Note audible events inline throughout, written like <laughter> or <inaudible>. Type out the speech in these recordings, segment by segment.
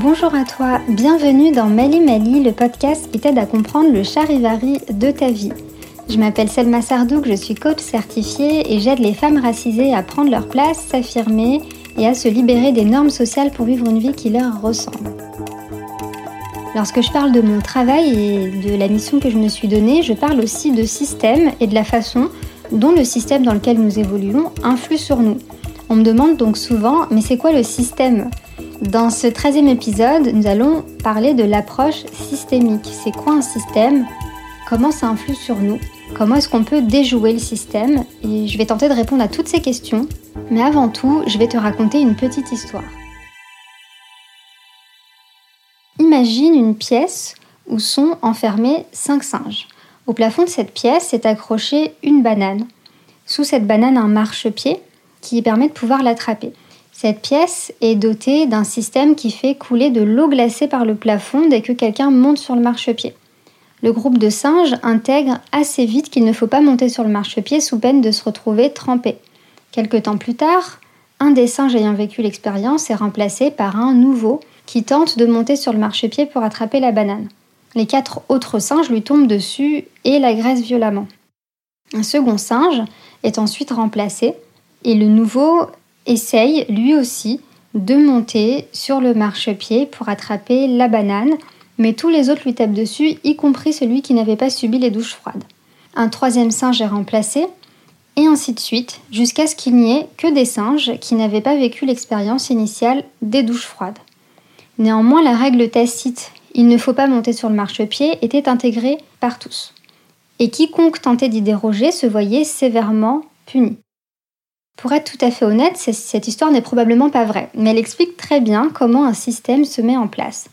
Bonjour à toi, bienvenue dans Mali Mali, le podcast qui t'aide à comprendre le charivari de ta vie. Je m'appelle Selma Sardouk, je suis coach certifiée et j'aide les femmes racisées à prendre leur place, s'affirmer et à se libérer des normes sociales pour vivre une vie qui leur ressemble. Lorsque je parle de mon travail et de la mission que je me suis donnée, je parle aussi de système et de la façon dont le système dans lequel nous évoluons influe sur nous. On me demande donc souvent, mais c'est quoi le système? Dans ce 13e épisode, nous allons parler de l'approche systémique. C'est quoi un système? Comment ça influe sur nous? Comment est-ce qu'on peut déjouer le système? Et je vais tenter de répondre à toutes ces questions. Mais avant tout, je vais te raconter une petite histoire. Imagine une pièce où sont enfermés cinq singes. Au plafond de cette pièce est accrochée une banane. Sous cette banane, un marchepied qui permet de pouvoir l'attraper. Cette pièce est dotée d'un système qui fait couler de l'eau glacée par le plafond dès que quelqu'un monte sur le marchepied. Le groupe de singes intègre assez vite qu'il ne faut pas monter sur le marchepied sous peine de se retrouver trempé. Quelque temps plus tard, un des singes ayant vécu l'expérience est remplacé par un nouveau qui tente de monter sur le marchepied pour attraper la banane. Les quatre autres singes lui tombent dessus et l'agressent violemment. Un second singe est ensuite remplacé et le nouveau essaye lui aussi de monter sur le marchepied pour attraper la banane, mais tous les autres lui tapent dessus, y compris celui qui n'avait pas subi les douches froides. Un troisième singe est remplacé, et ainsi de suite, jusqu'à ce qu'il n'y ait que des singes qui n'avaient pas vécu l'expérience initiale des douches froides. Néanmoins, la règle tacite il ne faut pas monter sur le marchepied était intégrée par tous. Et quiconque tentait d'y déroger se voyait sévèrement puni. Pour être tout à fait honnête, cette histoire n'est probablement pas vraie, mais elle explique très bien comment un système se met en place.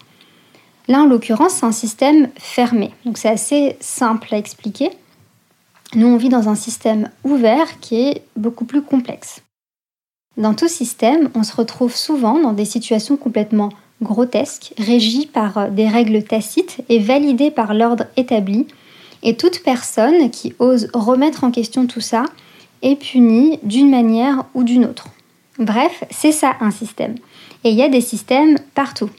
Là, en l'occurrence, c'est un système fermé, donc c'est assez simple à expliquer. Nous, on vit dans un système ouvert qui est beaucoup plus complexe. Dans tout système, on se retrouve souvent dans des situations complètement grotesques, régies par des règles tacites et validées par l'ordre établi, et toute personne qui ose remettre en question tout ça est punie d'une manière ou d'une autre. Bref, c'est ça un système. Et il y a des systèmes partout.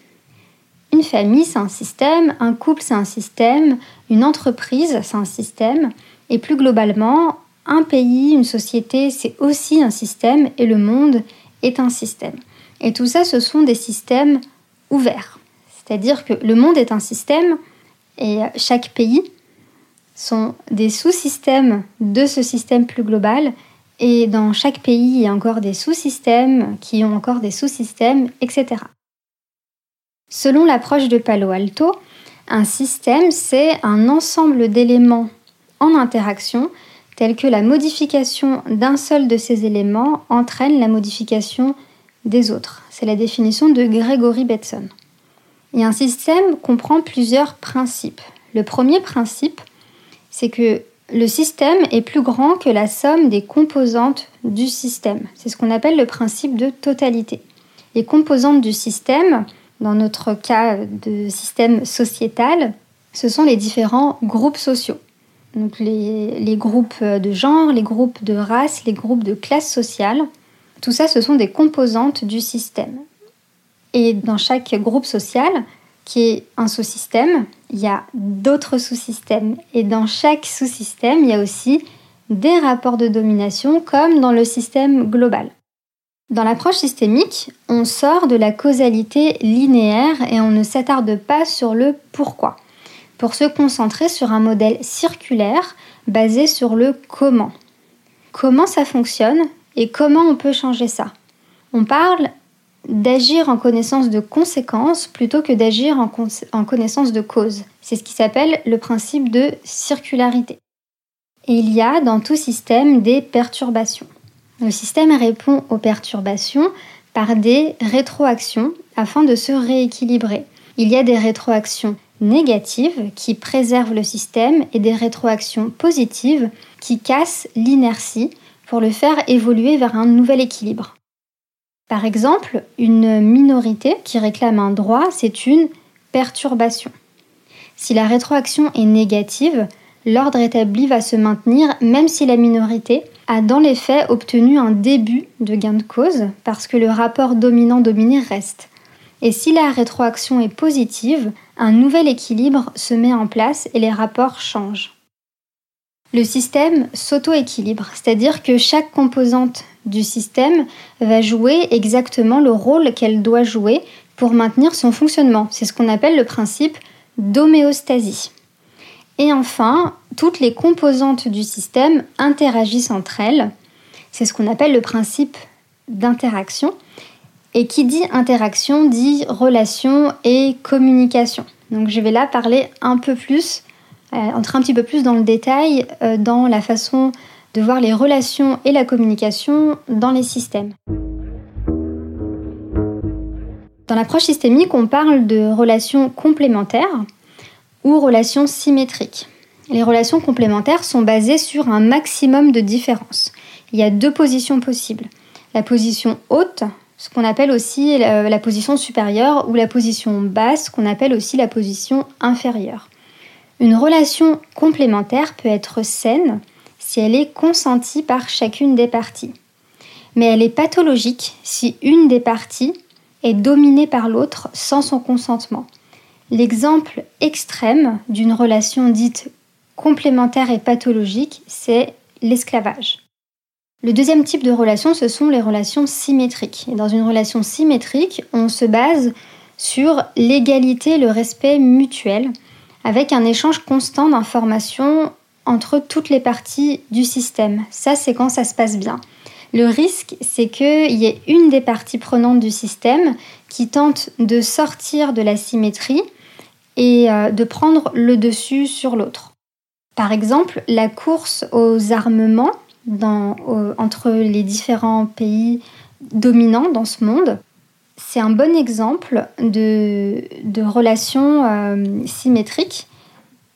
Une famille, c'est un système, un couple, c'est un système, une entreprise, c'est un système, et plus globalement, un pays, une société, c'est aussi un système, et le monde est un système. Et tout ça, ce sont des systèmes ouverts. C'est-à-dire que le monde est un système, et chaque pays sont des sous-systèmes de ce système plus global. Et dans chaque pays, il y a encore des sous-systèmes qui ont encore des sous-systèmes, etc. Selon l'approche de Palo Alto, un système, c'est un ensemble d'éléments en interaction tels que la modification d'un seul de ces éléments entraîne la modification des autres. C'est la définition de Gregory Bateson. Et un système comprend plusieurs principes. Le premier principe, c'est que le système est plus grand que la somme des composantes du système. C'est ce qu'on appelle le principe de totalité. Les composantes du système, dans notre cas de système sociétal, ce sont les différents groupes sociaux. Donc les, groupes de genre, les groupes de race, les groupes de classe sociale, tout ça ce sont des composantes du système. Et dans chaque groupe social, qui est un sous-système, il y a d'autres sous-systèmes. Et dans chaque sous-système, il y a aussi des rapports de domination comme dans le système global. Dans l'approche systémique, on sort de la causalité linéaire et on ne s'attarde pas sur le pourquoi, pour se concentrer sur un modèle circulaire basé sur le comment. Comment ça fonctionne et comment on peut changer ça On parle d'agir en connaissance de conséquences plutôt que d'agir en, connaissance de cause. C'est ce qui s'appelle le principe de circularité. Et il y a dans tout système des perturbations. Le système répond aux perturbations par des rétroactions afin de se rééquilibrer. Il y a des rétroactions négatives qui préservent le système et des rétroactions positives qui cassent l'inertie pour le faire évoluer vers un nouvel équilibre. Par exemple, une minorité qui réclame un droit, c'est une perturbation. Si la rétroaction est négative, l'ordre établi va se maintenir même si la minorité a dans les faits obtenu un début de gain de cause parce que le rapport dominant-dominé reste. Et si la rétroaction est positive, un nouvel équilibre se met en place et les rapports changent. Le système s'auto-équilibre, c'est-à-dire que chaque composante du système va jouer exactement le rôle qu'elle doit jouer pour maintenir son fonctionnement. C'est ce qu'on appelle le principe d'homéostasie. Et enfin, toutes les composantes du système interagissent entre elles. C'est ce qu'on appelle le principe d'interaction. Et qui dit interaction dit relation et communication. Donc je vais là parler un peu plus, entrer un petit peu plus dans le détail euh, dans la façon de voir les relations et la communication dans les systèmes. Dans l'approche systémique, on parle de relations complémentaires ou relations symétriques. Les relations complémentaires sont basées sur un maximum de différences. Il y a deux positions possibles. La position haute, ce qu'on appelle aussi la, position supérieure, ou la position basse, qu'on appelle aussi la position inférieure. Une relation complémentaire peut être saine si elle est consentie par chacune des parties. Mais elle est pathologique si une des parties est dominée par l'autre sans son consentement. L'exemple extrême d'une relation dite complémentaire et pathologique, c'est l'esclavage. Le deuxième type de relation, ce sont les relations symétriques. Dans une relation symétrique, on se base sur l'égalité, le respect mutuel, avec un échange constant d'informations entre toutes les parties du système. Ça, c'est quand ça se passe bien. Le risque, c'est qu'il y ait une des parties prenantes du système qui tente de sortir de la symétrie et euh, de prendre le dessus sur l'autre. Par exemple, la course aux armements entre les différents pays dominants dans ce monde. C'est un bon exemple de, de relations euh, symétriques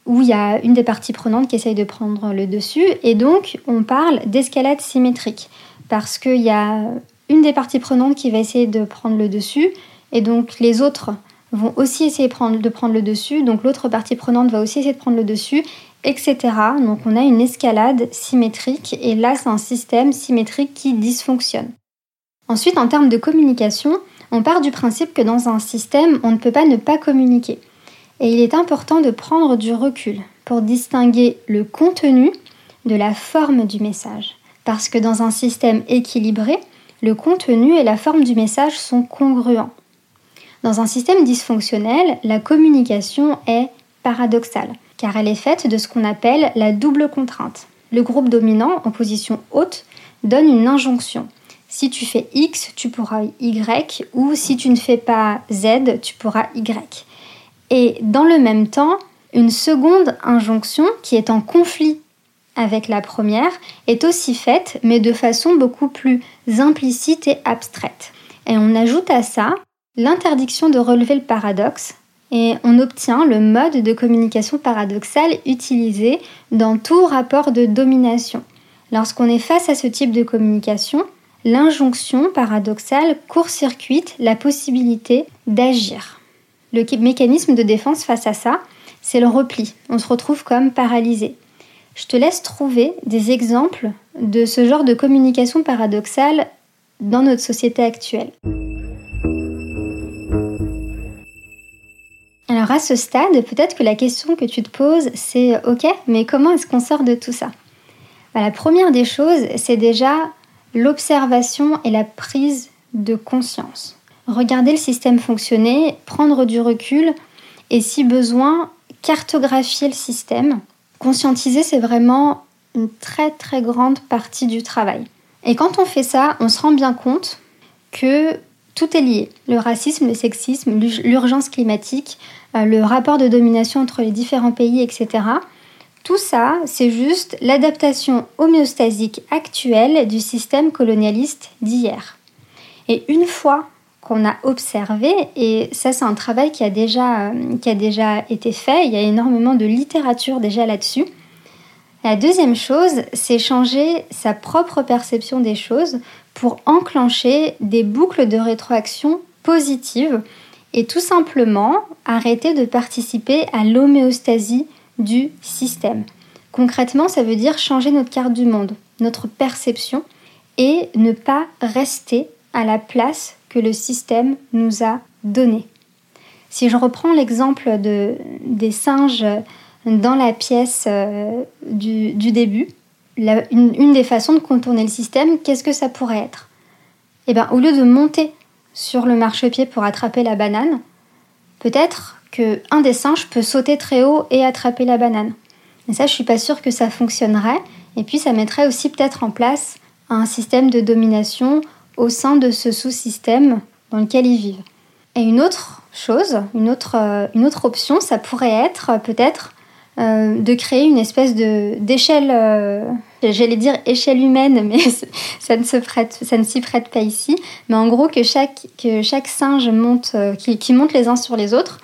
où il y a une des parties prenantes qui essaye de prendre le dessus et donc on parle d'escalade symétrique parce qu'il y a une des parties prenantes qui va essayer de prendre le dessus et donc les autres vont aussi essayer de prendre le dessus, donc l'autre partie prenante va aussi essayer de prendre le dessus etc. Donc on a une escalade symétrique et là c'est un système symétrique qui dysfonctionne. Ensuite, en termes de communication, on part du principe que dans un système, on ne peut pas ne pas communiquer. Et il est important de prendre du recul pour distinguer le contenu de la forme du message. Parce que dans un système équilibré, le contenu et la forme du message sont congruents. Dans un système dysfonctionnel, la communication est paradoxale car elle est faite de ce qu'on appelle la double contrainte. Le groupe dominant, en position haute, donne une injonction. Si tu fais X, tu pourras Y, ou si tu ne fais pas Z, tu pourras Y. Et dans le même temps, une seconde injonction, qui est en conflit avec la première, est aussi faite, mais de façon beaucoup plus implicite et abstraite. Et on ajoute à ça l'interdiction de relever le paradoxe, et on obtient le mode de communication paradoxale utilisé dans tout rapport de domination. Lorsqu'on est face à ce type de communication, l'injonction paradoxale court-circuite la possibilité d'agir. Le mécanisme de défense face à ça, c'est le repli. On se retrouve comme paralysé. Je te laisse trouver des exemples de ce genre de communication paradoxale dans notre société actuelle. Alors à ce stade, peut-être que la question que tu te poses, c'est ok, mais comment est-ce qu'on sort de tout ça? Bah, La première des choses, c'est déjà l'observation et la prise de conscience. Regarder le système fonctionner, prendre du recul et si besoin, cartographier le système. Conscientiser, c'est vraiment une très très grande partie du travail. Et quand on fait ça, on se rend bien compte que tout est lié. Le racisme, le sexisme, l'urgence climatique, euh, le rapport de domination entre les différents pays, etc. Tout ça, c'est juste l'adaptation homéostasique actuelle du système colonialiste d'hier. Et une fois qu'on a observé, et ça c'est un travail qui a, déjà, euh, qui a déjà été fait, il y a énormément de littérature déjà là-dessus, la deuxième chose, c'est changer sa propre perception des choses pour enclencher des boucles de rétroaction positives et tout simplement arrêter de participer à l'homéostasie du système. Concrètement, ça veut dire changer notre carte du monde, notre perception et ne pas rester à la place que le système nous a donné. Si je reprends l'exemple de, des singes dans la pièce euh, du, début, une, des façons de contourner le système, qu'est-ce que ça pourrait être? Eh bien, au lieu de monter sur le marchepied pour attraper la banane, peut-être qu'un des singes peut sauter très haut et attraper la banane. Et ça, je suis pas sûre que ça fonctionnerait. Et puis, ça mettrait aussi peut-être en place un système de domination au sein de ce sous-système dans lequel ils vivent. Et une autre chose, une autre, euh, option, ça pourrait être euh, peut-être euh, de créer une espèce de d'échelle, j'allais dire échelle humaine, <laughs> mais ça ne se prête, s'y prête pas ici. Mais en gros que chaque que chaque singe monte, qui monte les uns sur les autres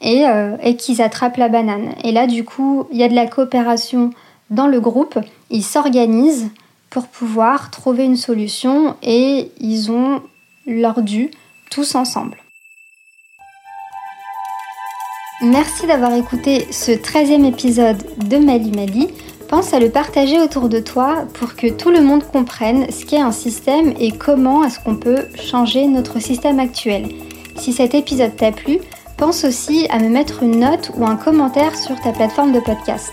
et, et qu'ils attrapent la banane. Et là, du coup, il y a de la coopération dans le groupe. Ils s'organisent pour pouvoir trouver une solution et ils ont leur dû tous ensemble. Merci d'avoir écouté ce 13e épisode de Mali Mali. Pense à le partager autour de toi pour que tout le monde comprenne ce qu'est un système et comment est-ce qu'on peut changer notre système actuel. Si cet épisode t'a plu, pense aussi à me mettre une note ou un commentaire sur ta plateforme de podcast.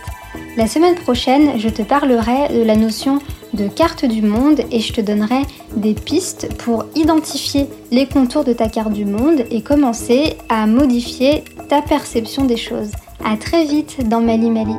La semaine prochaine, je te parlerai de la notion de carte du monde et je te donnerai des pistes pour identifier les contours de ta carte du monde et commencer à modifier ta perception des choses. À très vite dans Mali Mali.